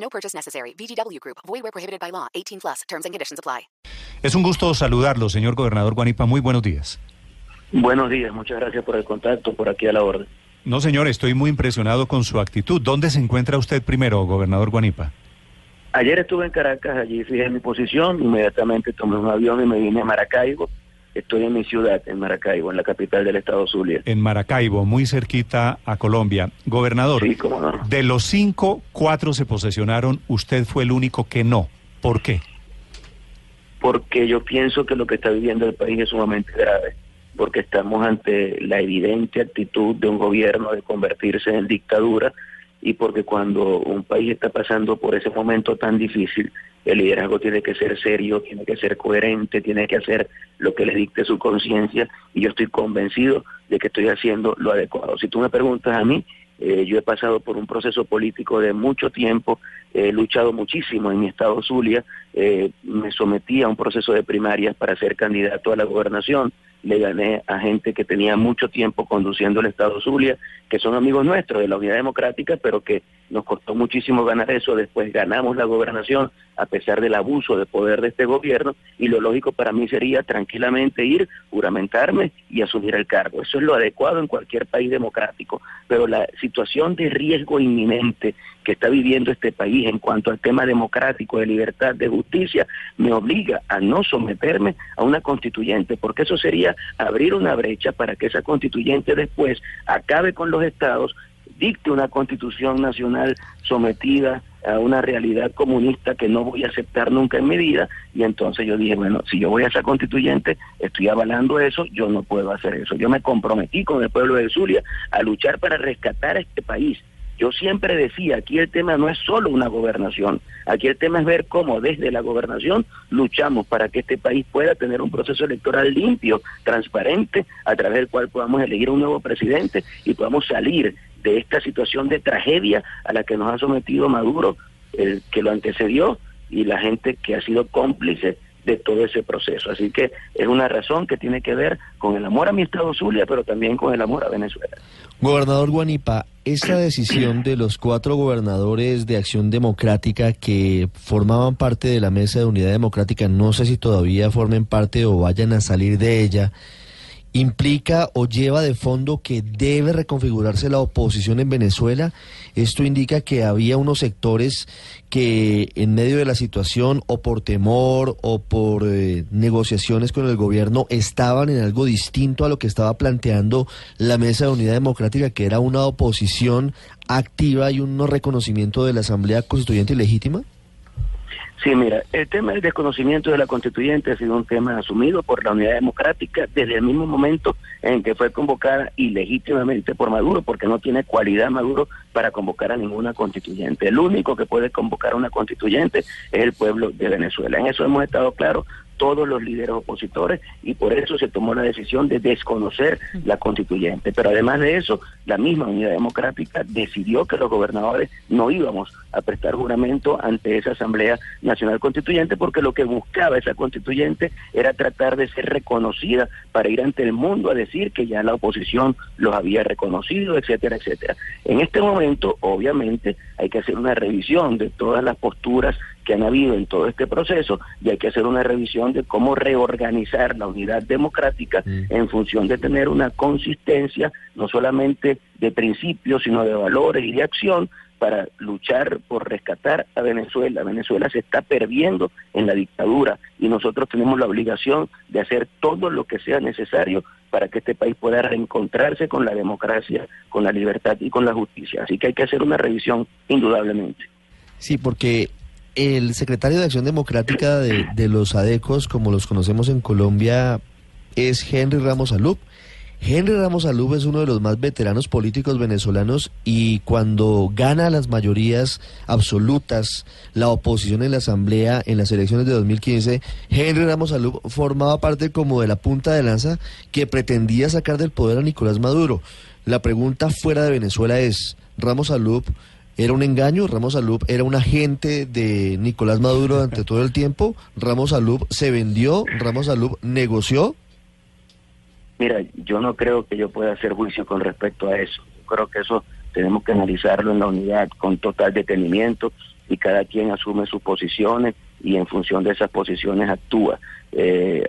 No purchase necessary. VGW Group. Void where prohibited by law. 18 plus. Terms and conditions apply. Es un gusto saludarlo, señor gobernador Guanipa. Muy buenos días. Buenos días, muchas gracias por el contacto, por aquí a la orden. No, señor, estoy muy impresionado con su actitud. ¿Dónde se encuentra usted primero, gobernador Guanipa? Ayer estuve en Caracas, allí fijé mi posición, inmediatamente tomé un avión y me vine a Maracaibo. Estoy en mi ciudad, en Maracaibo, en la capital del estado Zulia. En Maracaibo, muy cerquita a Colombia. Gobernador, Sí, cómo no. de los cinco, cuatro se posesionaron, usted fue el único que no. ¿Por qué? Porque yo pienso que lo que está viviendo el país es sumamente grave, porque estamos ante la evidente actitud de un gobierno de convertirse en dictadura y porque cuando un país está pasando por ese momento tan difícil, el liderazgo tiene que ser serio, tiene que ser coherente, tiene que hacer lo que le dicte su conciencia y yo estoy convencido de que estoy haciendo lo adecuado. Si tú me preguntas a mí, eh, yo he pasado por un proceso político de mucho tiempo, he luchado muchísimo en mi estado Zulia, eh, me sometí a un proceso de primarias para ser candidato a la gobernación, le gané a gente que tenía mucho tiempo conduciendo el estado Zulia, que son amigos nuestros de la Unidad Democrática, pero que nos costó muchísimo ganar eso, después ganamos la gobernación a pesar del abuso de poder de este gobierno y lo lógico para mí sería tranquilamente ir, juramentarme y asumir el cargo. Eso es lo adecuado en cualquier país democrático, pero la situación de riesgo inminente que está viviendo este país en cuanto al tema democrático, de libertad, de justicia, me obliga a no someterme a una constituyente, porque eso sería abrir una brecha para que esa constituyente después acabe con los estados, dicte una constitución nacional sometida a una realidad comunista que no voy a aceptar nunca en mi vida y entonces yo dije, bueno, si yo voy a ser constituyente, estoy avalando eso, yo no puedo hacer eso. Yo me comprometí con el pueblo de Zulia a luchar para rescatar este país. Yo siempre decía, aquí el tema no es solo una gobernación, aquí el tema es ver cómo desde la gobernación luchamos para que este país pueda tener un proceso electoral limpio, transparente, a través del cual podamos elegir un nuevo presidente y podamos salir de esta situación de tragedia a la que nos ha sometido Maduro, el que lo antecedió y la gente que ha sido cómplice de todo ese proceso. Así que es una razón que tiene que ver con el amor a mi estado Zulia, pero también con el amor a Venezuela. Gobernador Guanipa, esta decisión de los cuatro gobernadores de Acción Democrática que formaban parte de la Mesa de Unidad Democrática, no sé si todavía formen parte o vayan a salir de ella, implica o lleva de fondo que debe reconfigurarse la oposición en Venezuela. Esto indica que había unos sectores que en medio de la situación o por temor o por eh, negociaciones con el gobierno estaban en algo distinto a lo que estaba planteando la Mesa de Unidad Democrática, que era una oposición activa y un no reconocimiento de la Asamblea Constituyente legítima. Sí, mira, el tema del desconocimiento de la constituyente ha sido un tema asumido por la Unidad Democrática desde el mismo momento en que fue convocada ilegítimamente por Maduro, porque no tiene cualidad Maduro para convocar a ninguna constituyente. El único que puede convocar a una constituyente es el pueblo de Venezuela. En eso hemos estado claros todos los líderes opositores y por eso se tomó la decisión de desconocer la constituyente. Pero además de eso, la misma Unidad Democrática decidió que los gobernadores no íbamos a prestar juramento ante esa Asamblea Nacional Constituyente porque lo que buscaba esa constituyente era tratar de ser reconocida para ir ante el mundo a decir que ya la oposición los había reconocido, etcétera, etcétera. En este momento, obviamente, hay que hacer una revisión de todas las posturas que han habido en todo este proceso y hay que hacer una revisión de cómo reorganizar la unidad democrática en función de tener una consistencia no solamente de principios, sino de valores y de acción para luchar por rescatar a Venezuela. Venezuela se está perdiendo en la dictadura y nosotros tenemos la obligación de hacer todo lo que sea necesario para que este país pueda reencontrarse con la democracia, con la libertad y con la justicia. Así que hay que hacer una revisión indudablemente. Sí, porque el secretario de Acción Democrática de, los ADECOS, como los conocemos en Colombia, es Henry Ramos Alup. Henry Ramos Alub es uno de los más veteranos políticos venezolanos y cuando gana las mayorías absolutas la oposición en la Asamblea en las elecciones de 2015, Henry Ramos Alub formaba parte como de la punta de lanza que pretendía sacar del poder a Nicolás Maduro. La pregunta fuera de Venezuela es, ¿Ramos Alub era un engaño? ¿Ramos Alub era un agente de Nicolás Maduro durante todo el tiempo? ¿Ramos Alub se vendió? ¿Ramos Alub negoció? Mira, yo no creo que yo pueda hacer juicio con respecto a eso. Yo creo que eso tenemos que analizarlo en la unidad con total detenimiento y cada quien asume sus posiciones y en función de esas posiciones actúa. Eh,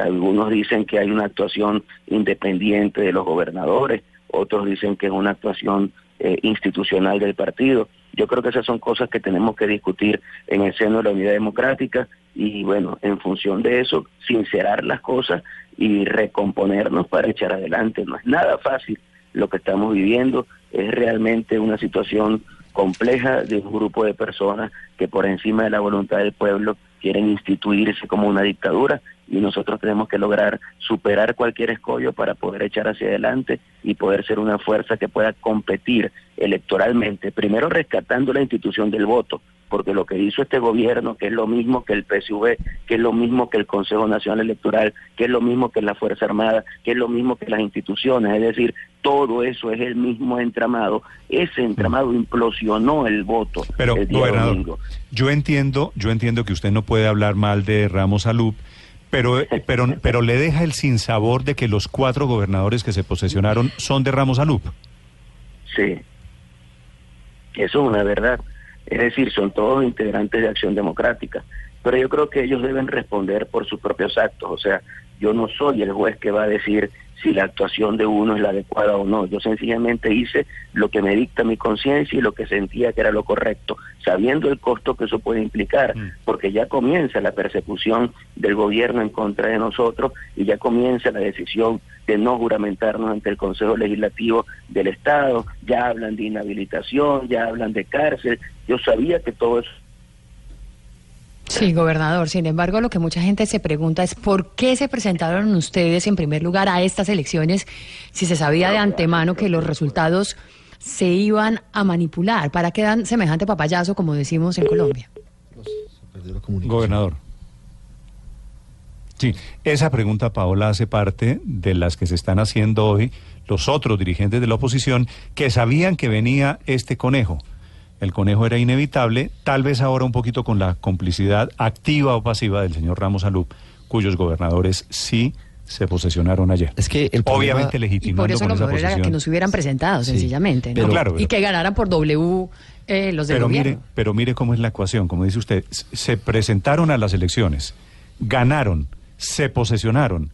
algunos dicen que hay una actuación independiente de los gobernadores, otros dicen que es una actuación eh, institucional del partido. Yo creo que esas son cosas que tenemos que discutir en el seno de la unidad democrática y bueno, en función de eso, sincerar las cosas y recomponernos para echar adelante. No es nada fácil lo que estamos viviendo, es realmente una situación compleja de un grupo de personas que por encima de la voluntad del pueblo quieren instituirse como una dictadura y nosotros tenemos que lograr superar cualquier escollo para poder echar hacia adelante y poder ser una fuerza que pueda competir electoralmente, primero rescatando la institución del voto, porque lo que hizo este gobierno, que es lo mismo que el PSV, que es lo mismo que el Consejo Nacional Electoral, que es lo mismo que la Fuerza Armada, que es lo mismo que las instituciones, es decir, todo eso es el mismo entramado, ese entramado implosionó el voto. Pero, el día gobernador, domingo. yo entiendo, yo entiendo que usted no puede hablar mal de Ramos Alup, pero, pero, pero le deja el sinsabor de que los cuatro gobernadores que se posesionaron son de Ramos Alup. Sí, eso es una verdad. Es decir, son todos integrantes de Acción Democrática. Pero yo creo que ellos deben responder por sus propios actos. O sea, yo no soy el juez que va a decir si la actuación de uno es la adecuada o no. Yo sencillamente hice lo que me dicta mi conciencia y lo que sentía que era lo correcto, sabiendo el costo que eso puede implicar, porque ya comienza la persecución del gobierno en contra de nosotros y ya comienza la decisión de no juramentarnos ante el Consejo Legislativo del Estado, ya hablan de inhabilitación, ya hablan de cárcel. Yo sabía que todo eso Sí, gobernador. Sin embargo, lo que mucha gente se pregunta es por qué se presentaron ustedes en primer lugar a estas elecciones si se sabía de antemano que los resultados se iban a manipular. ¿Para qué dan semejante papayazo, como decimos en Colombia? Gobernador. Sí, esa pregunta, Paola, hace parte de las que se están haciendo hoy los otros dirigentes de la oposición que sabían que venía este conejo. El conejo era inevitable, tal vez ahora un poquito con la complicidad activa o pasiva del señor Ramos Alup, cuyos gobernadores sí se posesionaron ayer. Es que el problema- Obviamente Y legitimando por eso con lo mejor era que nos hubieran presentado, Sí, sencillamente. ¿no? pero- Claro, y que ganaran por W eh, los del Pero gobierno. mire, pero mire cómo es la ecuación, como dice usted, se presentaron a las elecciones, ganaron, se posesionaron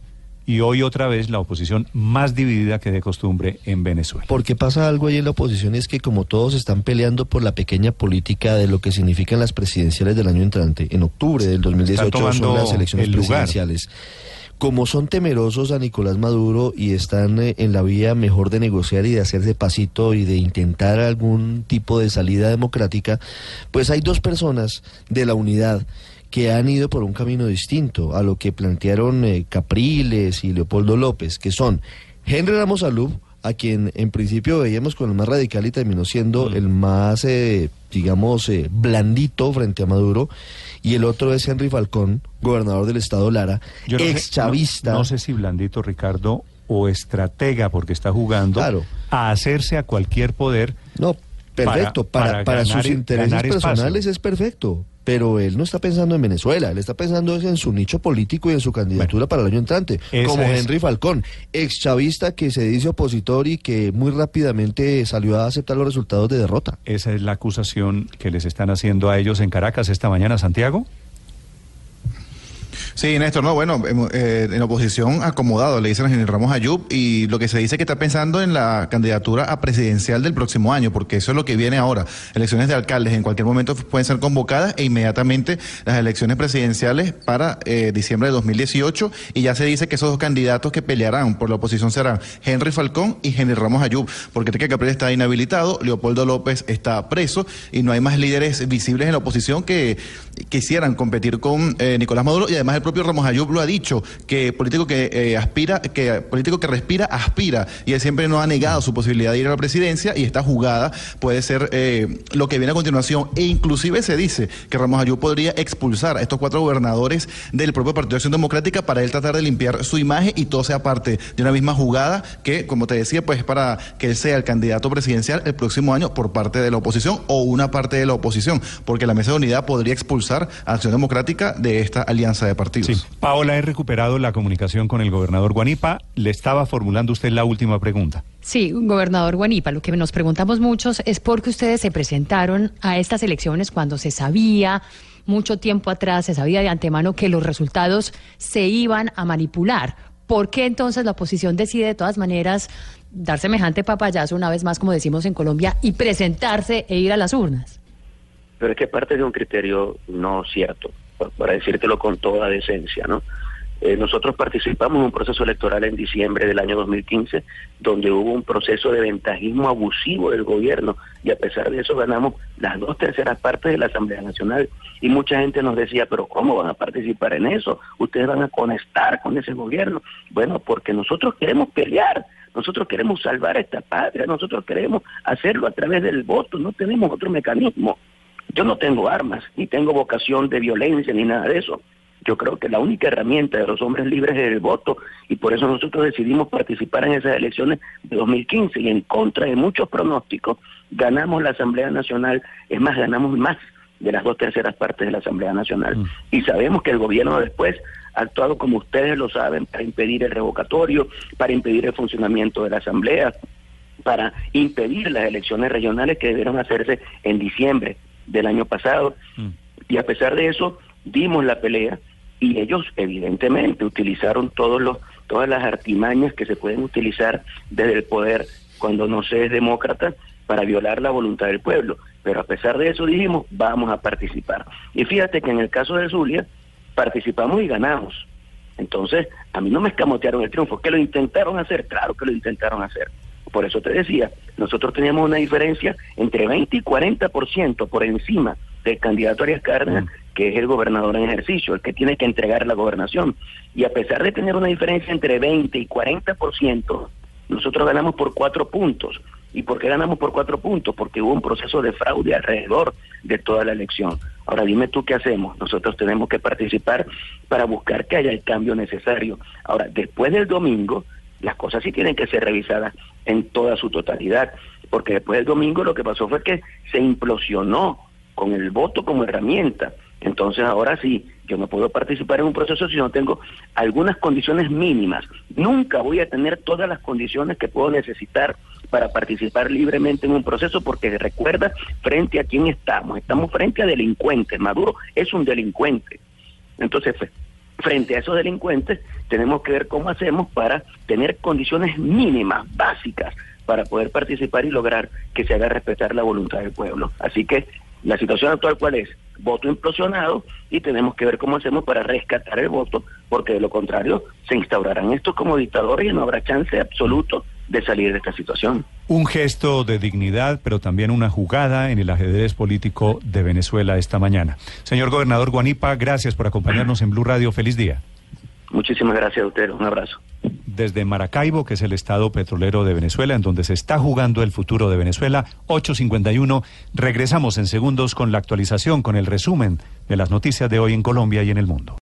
y hoy otra vez la oposición más dividida que de costumbre en Venezuela. Porque pasa algo ahí en la oposición es que como todos están peleando por la pequeña política de lo que significan las presidenciales del año entrante, en octubre del 2018 son las elecciones el presidenciales. Como son temerosos a Nicolás Maduro y están eh, en la vía mejor de negociar y de hacerse pasito y de intentar algún tipo de salida democrática, pues hay dos personas de la unidad que han ido por un camino distinto a lo que plantearon eh, Capriles y Leopoldo López, que son Henry Ramos Alub, a quien en principio veíamos con el más radical y terminó siendo el más, eh, digamos, eh, blandito frente a Maduro, y el otro es Henry Falcón, gobernador del estado Lara, Yo no sé- ex chavista. No, no sé si blandito Ricardo o estratega porque está jugando Claro. a hacerse a cualquier poder. No, perfecto. Para- Para, para para, ganar sus intereses personales es perfecto. Pero él no está pensando en Venezuela, él está pensando en su nicho político y en su candidatura para el año entrante. Como es- Henry Falcón, ex chavista que se dice opositor y que muy rápidamente salió a aceptar los resultados de derrota. Esa es la acusación que les están haciendo a ellos en Caracas esta mañana, Santiago. Sí, Néstor, no, bueno, eh, en oposición acomodado, le dicen a General Ramos Ayub, y lo que se dice que está pensando en la candidatura a presidencial del próximo año, porque eso es lo que viene ahora. Elecciones de alcaldes en cualquier momento pueden ser convocadas e inmediatamente las elecciones presidenciales para eh, diciembre de 2018, y ya se dice que esos dos candidatos que pelearán por la oposición serán Henry Falcón y General Ramos Ayub, porque Enrique Capriles está inhabilitado, Leopoldo López está preso, y no hay más líderes visibles en la oposición que quisieran competir con eh, Nicolás Maduro, y además el propio Ramos Ayub lo ha dicho, que político que eh, aspira, que político que respira, aspira, y él siempre no ha negado su posibilidad de ir a la presidencia, y esta jugada puede ser eh, lo que viene a continuación, e inclusive se dice que Ramos Ayub podría expulsar a estos cuatro gobernadores del propio Partido de Acción Democrática para él tratar de limpiar su imagen y todo sea parte de una misma jugada que, como te decía, pues para que él sea el candidato presidencial el próximo año por parte de la oposición o una parte de la oposición, porque la mesa de unidad podría expulsar a Acción Democrática de esta alianza de partidos. Sí. Paola, he recuperado la comunicación con el gobernador Guanipa. Le estaba formulando usted la última pregunta. Sí, gobernador Guanipa, lo que nos preguntamos muchos es por qué ustedes se presentaron a estas elecciones cuando se sabía mucho tiempo atrás, se sabía de antemano que los resultados se iban a manipular. ¿Por qué entonces la oposición decide de todas maneras dar semejante papayazo una vez más, como decimos en Colombia, y presentarse e ir a las urnas? Pero es que parte de un criterio no cierto, para decírtelo con toda decencia, ¿no? Eh, nosotros participamos en un proceso electoral en diciembre del año 2015, donde hubo un proceso de ventajismo abusivo del gobierno y a pesar de eso ganamos las dos terceras partes de la Asamblea Nacional. Y mucha gente nos decía, pero ¿cómo van a participar en eso? Ustedes van a conectar con ese gobierno. Bueno, porque nosotros queremos pelear, nosotros queremos salvar a esta patria, nosotros queremos hacerlo a través del voto, no tenemos otro mecanismo. Yo no tengo armas, ni tengo vocación de violencia, ni nada de eso. Yo creo que la única herramienta de los hombres libres es el voto y por eso nosotros decidimos participar en esas elecciones de 2015 y en contra de muchos pronósticos ganamos la Asamblea Nacional, es más, ganamos más de las dos terceras partes de la Asamblea Nacional. Mm. Y sabemos que el gobierno después ha actuado como ustedes lo saben para impedir el revocatorio, para impedir el funcionamiento de la Asamblea, para impedir las elecciones regionales que debieron hacerse en diciembre del año pasado. Mm. Y a pesar de eso, dimos la pelea y ellos evidentemente utilizaron todos los todas las artimañas que se pueden utilizar desde el poder cuando no se es demócrata para violar la voluntad del pueblo. Pero a pesar de eso dijimos, vamos a participar. Y fíjate que en el caso de Zulia, participamos y ganamos. Entonces, a mí no me escamotearon el triunfo. ¿Que lo intentaron hacer? Claro que lo intentaron hacer. Por eso te decía, nosotros teníamos una diferencia entre 20 y 40% por encima del candidato Arias Cárdenas, mm. que es el gobernador en ejercicio, el que tiene que entregar la gobernación. Y a pesar de tener una diferencia entre 20 y 40%, nosotros ganamos por cuatro puntos. ¿Y por qué ganamos por cuatro puntos? Porque hubo un proceso de fraude alrededor de toda la elección. Ahora dime tú qué hacemos. Nosotros tenemos que participar para buscar que haya el cambio necesario. Ahora, después del domingo, las cosas sí tienen que ser revisadas en toda su totalidad, porque después del domingo lo que pasó fue que se implosionó con el voto como herramienta. Entonces ahora sí, yo no puedo participar en un proceso si no tengo algunas condiciones mínimas. Nunca voy a tener todas las condiciones que puedo necesitar para participar libremente en un proceso porque recuerda frente a quién estamos. Estamos frente a delincuentes. Maduro es un delincuente. Entonces, frente a esos delincuentes, tenemos que ver cómo hacemos para tener condiciones mínimas, básicas, para poder participar y lograr que se haga respetar la voluntad del pueblo. Así que la situación actual, ¿cuál es? Voto implosionado y tenemos que ver cómo hacemos para rescatar el voto, porque de lo contrario se instaurarán estos como dictadores y no habrá chance absoluto de salir de esta situación. Un gesto de dignidad, pero también una jugada en el ajedrez político de Venezuela esta mañana. Señor gobernador Guanipa, gracias por acompañarnos en Blue Radio. Feliz día. Muchísimas gracias a usted. Un abrazo desde Maracaibo, que es el estado petrolero de Venezuela, en donde se está jugando el futuro de Venezuela. 8.51. Regresamos en segundos con la actualización, con el resumen de las noticias de hoy en Colombia y en el mundo.